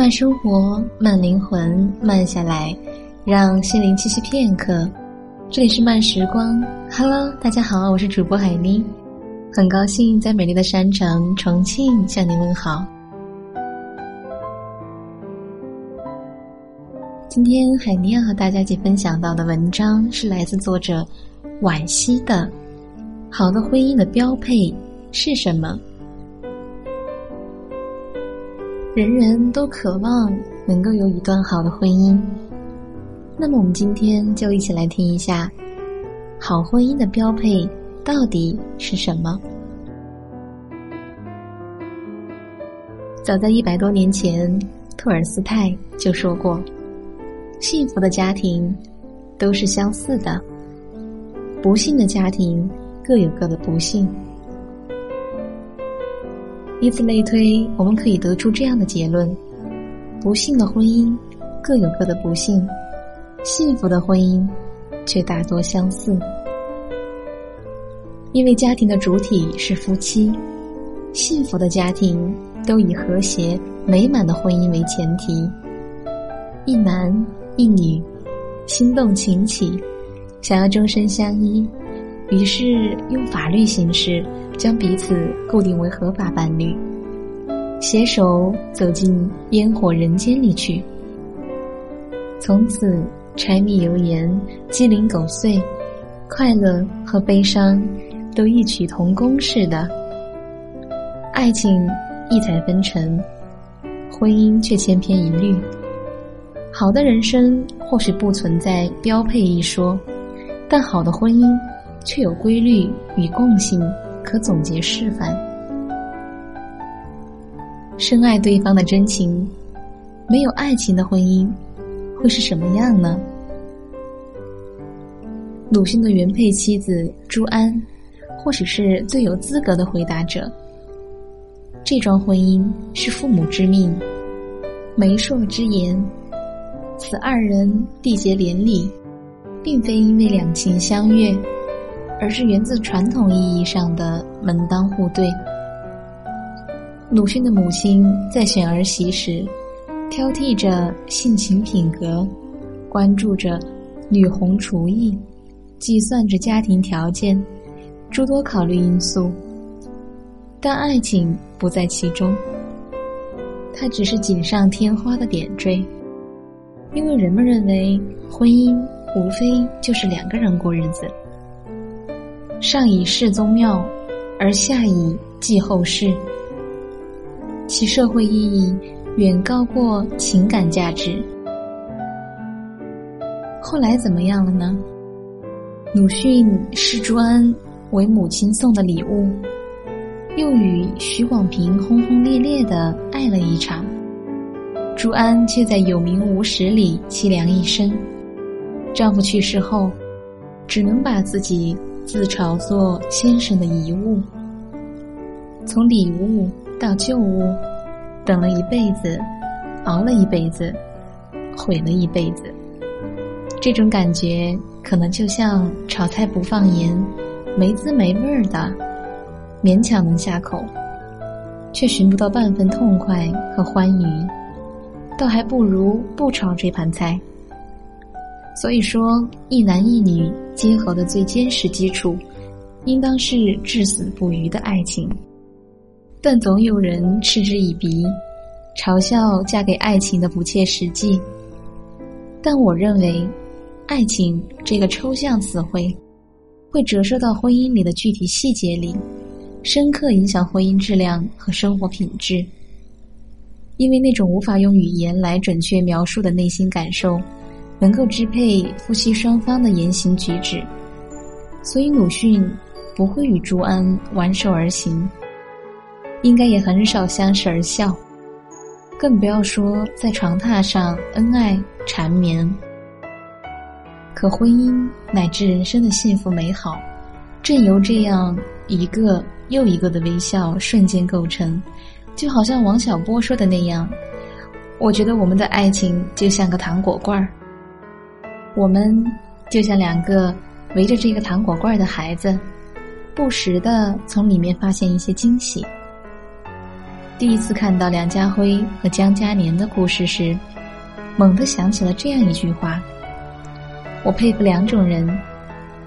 慢生活，慢灵魂，慢下来，让心灵栖息片刻。这里是慢时光，Hello，大家好，我是主播海妮，很高兴在美丽的山城重庆向您问好。今天海妮要和大家一起分享到的文章是来自作者惋惜的《好的婚姻的标配是什么》。人人都渴望能够有一段好的婚姻，那么我们今天就一起来听一下，好婚姻的标配到底是什么？早在一百多年前，托尔斯泰就说过：“幸福的家庭都是相似的，不幸的家庭各有各的不幸。”以此类推，我们可以得出这样的结论：不幸的婚姻各有各的不幸，幸福的婚姻却大多相似。因为家庭的主体是夫妻，幸福的家庭都以和谐美满的婚姻为前提。一男一女心动情起，想要终身相依，于是用法律形式。将彼此固定为合法伴侣，携手走进烟火人间里去。从此，柴米油盐、鸡零狗碎，快乐和悲伤都异曲同工似的。爱情异彩纷呈，婚姻却千篇一律。好的人生或许不存在标配一说，但好的婚姻却有规律与共性。可总结示范：深爱对方的真情，没有爱情的婚姻会是什么样呢？鲁迅的原配妻子朱安，或许是最有资格的回答者。这桩婚姻是父母之命，媒妁之言。此二人缔结连理，并非因为两情相悦。而是源自传统意义上的门当户对。鲁迅的母亲在选儿媳时，挑剔着性情品格，关注着女红厨艺，计算着家庭条件，诸多考虑因素。但爱情不在其中，它只是锦上添花的点缀。因为人们认为婚姻无非就是两个人过日子。上以事宗庙，而下以继后世，其社会意义远高过情感价值。后来怎么样了呢？鲁迅视朱安为母亲送的礼物，又与许广平轰轰烈烈的爱了一场，朱安却在有名无实里凄凉一生。丈夫去世后，只能把自己。自嘲作先生的遗物，从礼物到旧物，等了一辈子，熬了一辈子，毁了一辈子。这种感觉可能就像炒菜不放盐，没滋没味儿的，勉强能下口，却寻不到半分痛快和欢愉，倒还不如不炒这盘菜。所以说，一男一女结合的最坚实基础，应当是至死不渝的爱情。但总有人嗤之以鼻，嘲笑嫁给爱情的不切实际。但我认为，爱情这个抽象词汇，会折射到婚姻里的具体细节里，深刻影响婚姻质量和生活品质。因为那种无法用语言来准确描述的内心感受。能够支配夫妻双方的言行举止，所以鲁迅不会与朱安挽手而行，应该也很少相视而笑，更不要说在床榻上恩爱缠绵。可婚姻乃至人生的幸福美好，正由这样一个又一个的微笑瞬间构成，就好像王小波说的那样，我觉得我们的爱情就像个糖果罐儿。我们就像两个围着这个糖果罐的孩子，不时的从里面发现一些惊喜。第一次看到梁家辉和江嘉年的故事时，猛地想起了这样一句话：“我佩服两种人，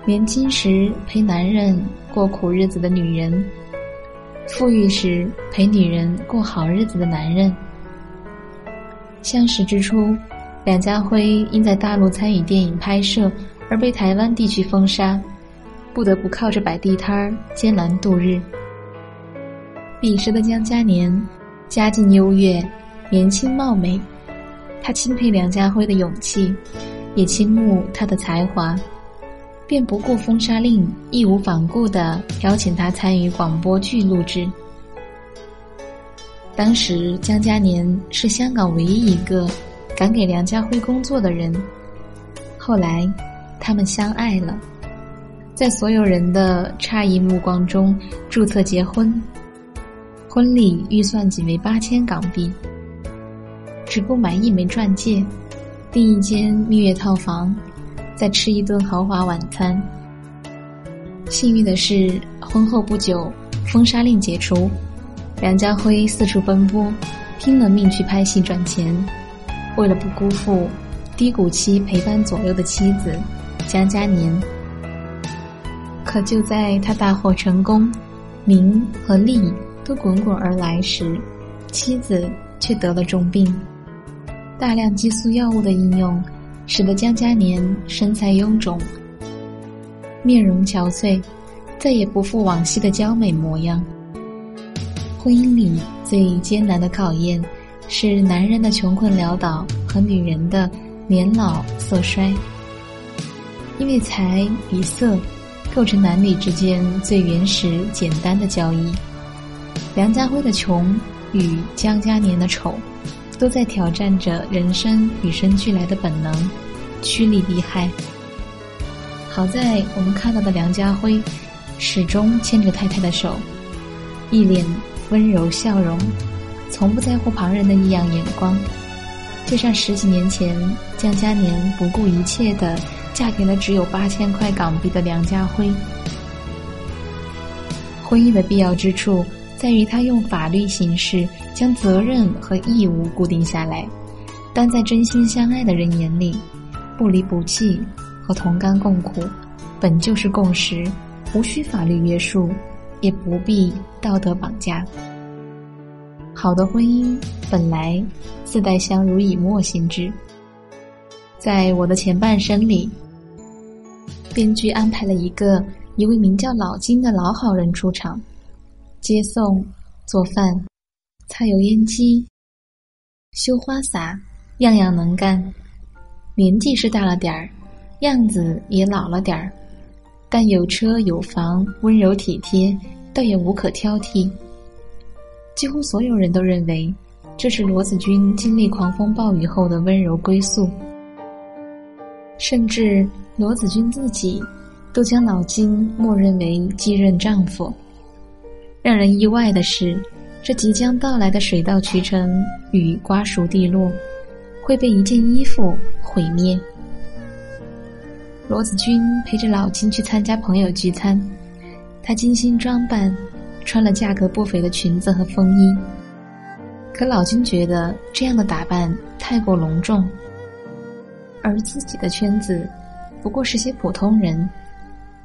年轻时陪男人过苦日子的女人，富裕时陪女人过好日子的男人。”相识之初，梁家辉因在大陆参与电影拍摄而被台湾地区封杀。不得不靠着摆地摊儿艰难度日。彼时的江嘉年，家境优越，年轻貌美，他钦佩梁家辉的勇气，也倾慕他的才华，便不顾封杀令，义无反顾地邀请他参与广播剧录制。当时江嘉年是香港唯一一个敢给梁家辉工作的人。后来，他们相爱了。在所有人的诧异目光中注册结婚，婚礼预算仅为八千港币，只够买一枚钻戒，订一间蜜月套房，再吃一顿豪华晚餐。幸运的是，婚后不久，封杀令解除，梁家辉四处奔波，拼了命去拍戏赚钱，为了不辜负低谷期陪伴左右的妻子江嘉年。可就在他大获成功，名和利都滚滚而来时，妻子却得了重病。大量激素药物的应用，使得江嘉年身材臃肿，面容憔悴，再也不复往昔的娇美模样。婚姻里最艰难的考验，是男人的穷困潦倒和女人的年老色衰，因为财与色。构成男女之间最原始、简单的交易。梁家辉的穷与江嘉年的丑，都在挑战着人生与生俱来的本能，趋利避害。好在我们看到的梁家辉，始终牵着太太的手，一脸温柔笑容，从不在乎旁人的异样眼光，就像十几年前江嘉年不顾一切的。嫁给了只有八千块港币的梁家辉。婚姻的必要之处在于，他用法律形式将责任和义务固定下来。但在真心相爱的人眼里，不离不弃和同甘共苦本就是共识，无需法律约束，也不必道德绑架。好的婚姻本来自带相濡以沫性质。在我的前半生里。编剧安排了一个一位名叫老金的老好人出场，接送、做饭、擦油烟机、修花洒，样样能干。年纪是大了点儿，样子也老了点儿，但有车有房，温柔体贴，倒也无可挑剔。几乎所有人都认为，这是罗子君经历狂风暴雨后的温柔归宿，甚至。罗子君自己都将老金默认为继任丈夫。让人意外的是，这即将到来的水到渠成与瓜熟蒂落，会被一件衣服毁灭。罗子君陪着老金去参加朋友聚餐，她精心装扮，穿了价格不菲的裙子和风衣。可老金觉得这样的打扮太过隆重，而自己的圈子。不过是些普通人，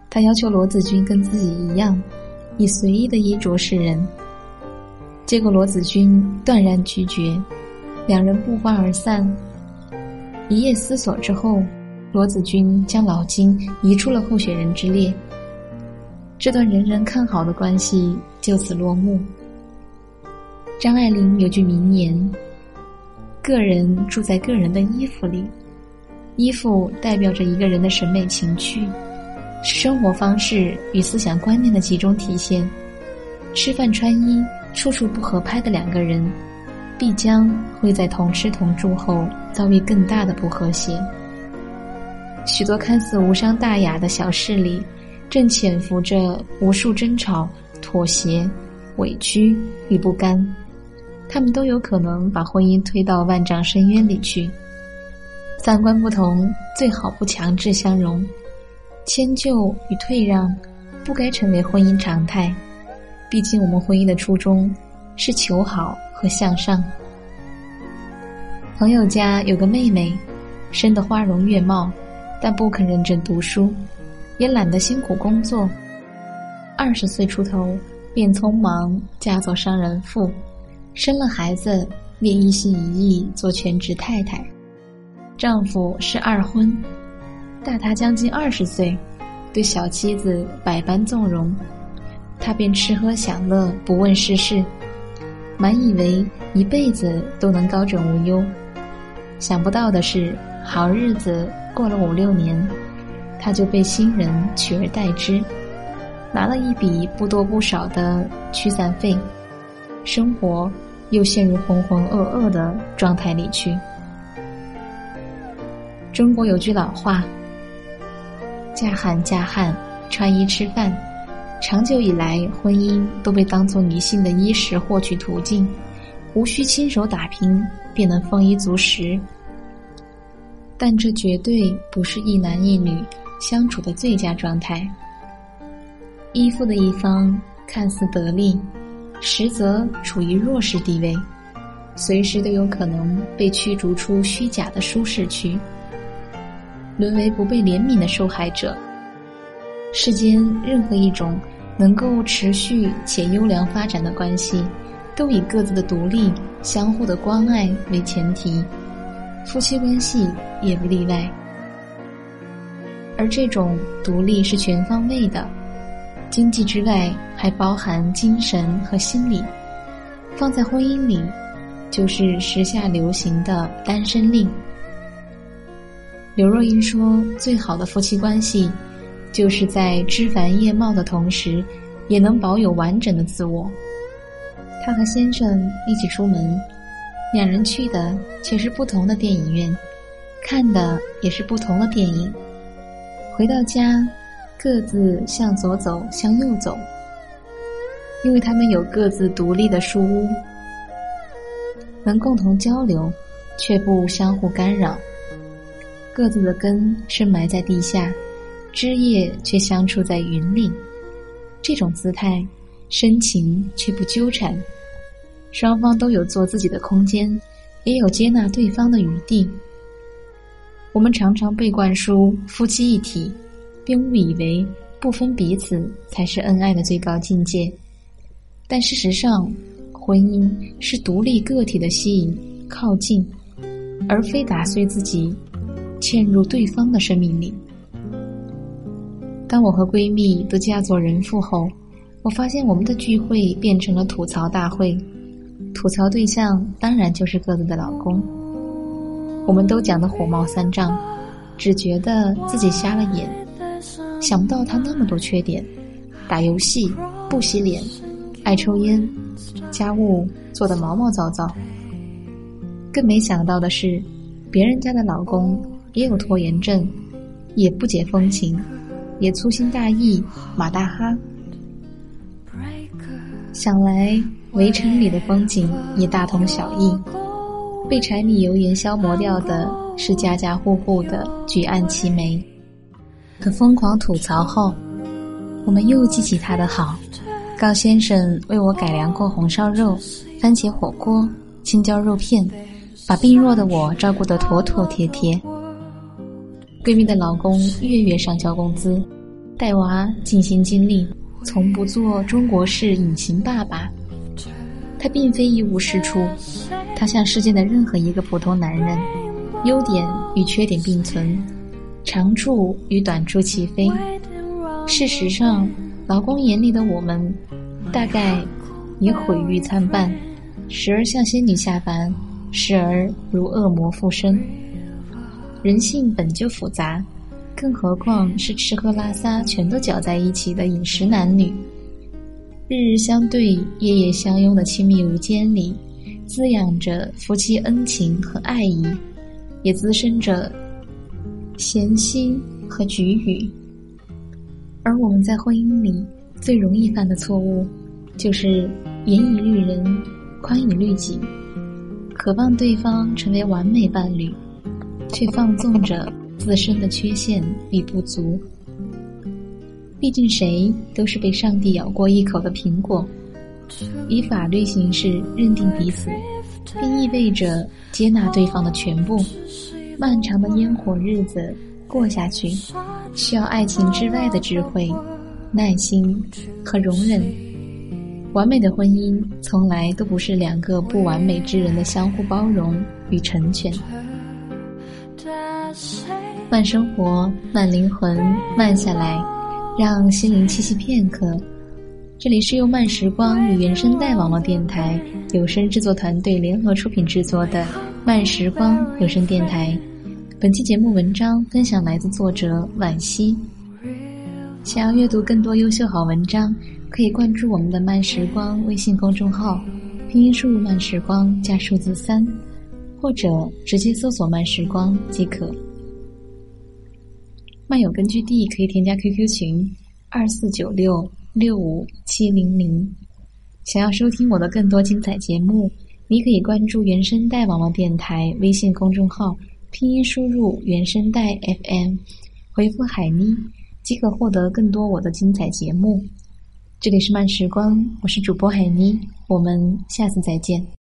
他要求罗子君跟自己一样，以随意的衣着示人。结果罗子君断然拒绝，两人不欢而散。一夜思索之后，罗子君将老金移出了候选人之列。这段人人看好的关系就此落幕。张爱玲有句名言：“个人住在个人的衣服里。”衣服代表着一个人的审美情趣，生活方式与思想观念的集中体现。吃饭穿衣处处不合拍的两个人，必将会在同吃同住后遭遇更大的不和谐。许多看似无伤大雅的小事里，正潜伏着无数争吵、妥协、委屈与不甘，他们都有可能把婚姻推到万丈深渊里去。三观不同，最好不强制相容，迁就与退让，不该成为婚姻常态。毕竟，我们婚姻的初衷是求好和向上。朋友家有个妹妹，生得花容月貌，但不肯认真读书，也懒得辛苦工作。二十岁出头，便匆忙嫁作商人妇，生了孩子，便一心一意做全职太太。丈夫是二婚，大他将近二十岁，对小妻子百般纵容，他便吃喝享乐，不问世事，满以为一辈子都能高枕无忧。想不到的是，好日子过了五六年，他就被新人取而代之，拿了一笔不多不少的驱散费，生活又陷入浑浑噩噩的状态里去。中国有句老话：“嫁汉嫁汉，穿衣吃饭。”长久以来，婚姻都被当作迷信的衣食获取途径，无需亲手打拼。便能丰衣足食，但这绝对不是一男一女相处的最佳状态。依附的一方看似得力，实则处于弱势地位，随时都有可能被驱逐出虚假的舒适区，沦为不被怜悯的受害者。世间任何一种能够持续且优良发展的关系。都以各自的独立、相互的关爱为前提，夫妻关系也不例外。而这种独立是全方位的，经济之外还包含精神和心理。放在婚姻里，就是时下流行的单身令。刘若英说：“最好的夫妻关系，就是在枝繁叶茂的同时，也能保有完整的自我。”她和先生一起出门，两人去的却是不同的电影院，看的也是不同的电影。回到家，各自向左走，向右走，因为他们有各自独立的书屋，能共同交流，却不相互干扰。各自的根是埋在地下，枝叶却相触在云里。这种姿态，深情却不纠缠。双方都有做自己的空间，也有接纳对方的余地。我们常常被灌输夫妻一体，并误以为不分彼此才是恩爱的最高境界。但事实上，婚姻是独立个体的吸引、靠近，而非打碎自己，嵌入对方的生命里。当我和闺蜜都嫁作人妇后，我发现我们的聚会变成了吐槽大会。吐槽对象当然就是各自的老公，我们都讲得火冒三丈，只觉得自己瞎了眼，想不到他那么多缺点：打游戏、不洗脸、爱抽烟、家务做得毛毛躁躁。更没想到的是，别人家的老公也有拖延症，也不解风情，也粗心大意、马大哈。想来。围城里的风景也大同小异，被柴米油盐消磨掉的是家家户户的举案齐眉。可疯狂吐槽后，我们又记起他的好。高先生为我改良过红烧肉、番茄火锅、青椒肉片，把病弱的我照顾得妥妥帖帖。闺蜜的老公月月上交工资，带娃尽心尽力，从不做中国式隐形爸爸。他并非一无是处，他像世间的任何一个普通男人，优点与缺点并存，长处与短处齐飞。事实上，老公眼里的我们，大概也毁誉参半，时而像仙女下凡，时而如恶魔附身。人性本就复杂，更何况是吃喝拉撒全都搅在一起的饮食男女。日日相对、夜夜相拥的亲密无间里，滋养着夫妻恩情和爱意，也滋生着闲心和举语。而我们在婚姻里最容易犯的错误，就是严以律人，宽以律己，渴望对方成为完美伴侣，却放纵着自身的缺陷与不足。毕竟，谁都是被上帝咬过一口的苹果，以法律形式认定彼此，并意味着接纳对方的全部。漫长的烟火日子过下去，需要爱情之外的智慧、耐心和容忍。完美的婚姻从来都不是两个不完美之人的相互包容与成全。慢生活，慢灵魂，慢下来，让心灵栖息片刻。这里是由慢时光与原声带网络电台有声制作团队联合出品制作的慢时光有声电台。本期节目文章分享来自作者惋惜。想要阅读更多优秀好文章，可以关注我们的慢时光微信公众号，拼音输入慢时光加数字三，或者直接搜索慢时光即可。漫友根据地可以添加 QQ 群二四九六六五七零零。想要收听我的更多精彩节目，你可以关注原声带网络电台微信公众号，拼音输入原声带 FM，回复海妮即可获得更多我的精彩节目。这里是慢时光，我是主播海妮，我们下次再见。